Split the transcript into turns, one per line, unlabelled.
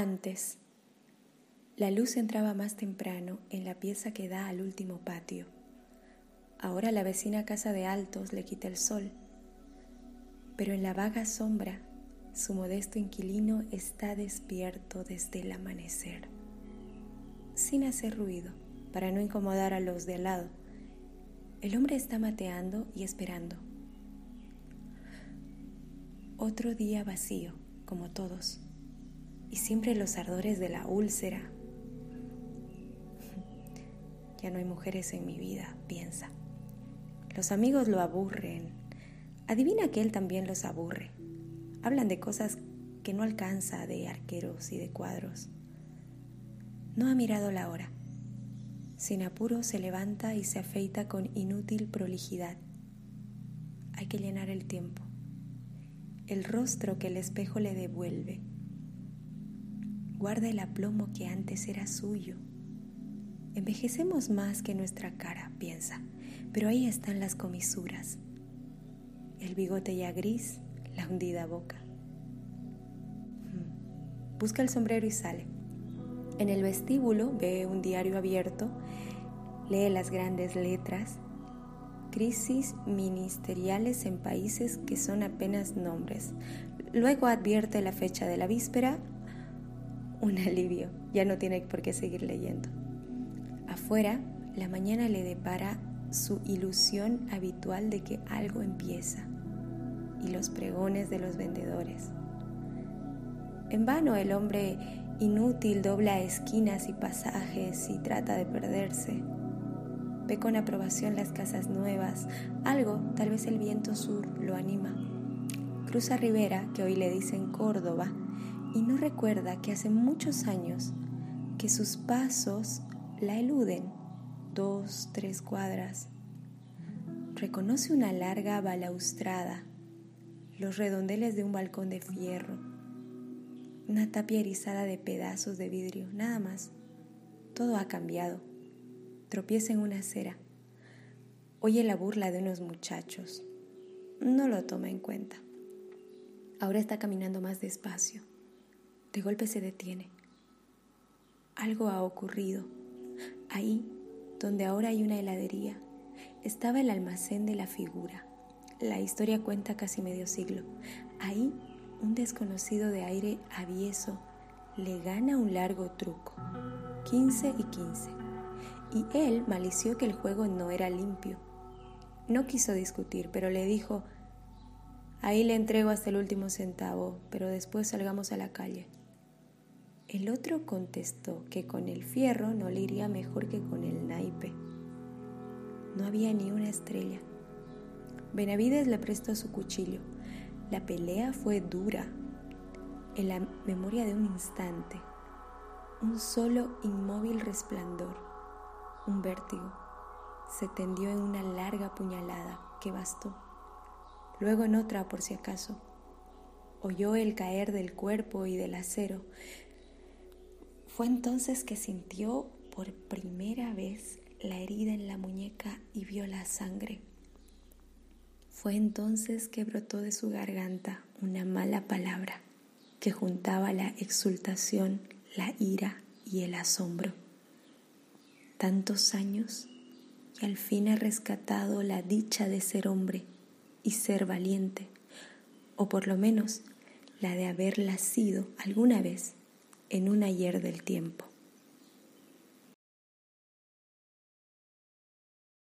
Antes, la luz entraba más temprano en la pieza que da al último patio. Ahora la vecina casa de altos le quita el sol, pero en la vaga sombra su modesto inquilino está despierto desde el amanecer, sin hacer ruido, para no incomodar a los de al lado. El hombre está mateando y esperando. Otro día vacío, como todos, siempre los ardores de la úlcera. Ya no hay mujeres en mi vida, piensa. Los amigos lo aburren. Adivina que él también los aburre. Hablan de cosas que no alcanza, de arqueros y de cuadros. No ha mirado la hora. Sin apuro se levanta y se afeita con inútil prolijidad. Hay que llenar el tiempo el rostro que el espejo le devuelve. Guarda el aplomo que antes era suyo. Envejecemos más que nuestra cara, piensa, pero ahí están las comisuras. El bigote ya gris, la hundida boca. Hmm. Busca el sombrero y sale. En el vestíbulo ve un diario abierto, lee las grandes letras crisis ministeriales en países que son apenas nombres. Luego advierte la fecha de la víspera. Un alivio, ya no tiene por qué seguir leyendo. Afuera, la mañana le depara su ilusión habitual de que algo empieza y los pregones de los vendedores. En vano el hombre inútil dobla esquinas y pasajes y trata de perderse. Ve con aprobación las casas nuevas, algo, tal vez el viento sur, lo anima. Cruza Rivera, que hoy le dicen Córdoba, y no recuerda que hace muchos años que sus pasos la eluden, dos, tres cuadras. Reconoce una larga balaustrada, los redondeles de un balcón de fierro, una tapia erizada de pedazos de vidrio, nada más. Todo ha cambiado tropieza en una acera. Oye la burla de unos muchachos. No lo toma en cuenta. Ahora está caminando más despacio. De golpe se detiene. Algo ha ocurrido. Ahí, donde ahora hay una heladería, estaba el almacén de la figura. La historia cuenta casi medio siglo. Ahí, un desconocido de aire avieso le gana un largo truco. 15 y 15 y él malició que el juego no era limpio. No quiso discutir, pero le dijo, ahí le entrego hasta el último centavo, pero después salgamos a la calle. El otro contestó que con el fierro no le iría mejor que con el naipe. No había ni una estrella. Benavides le prestó su cuchillo. La pelea fue dura. En la memoria de un instante, un solo inmóvil resplandor un vértigo. Se tendió en una larga puñalada que bastó. Luego en otra por si acaso. Oyó el caer del cuerpo y del acero. Fue entonces que sintió por primera vez la herida en la muñeca y vio la sangre. Fue entonces que brotó de su garganta una mala palabra que juntaba la exultación, la ira y el asombro tantos años y al fin ha rescatado la dicha de ser hombre y ser valiente, o por lo menos la de haberla sido alguna vez en un ayer del tiempo.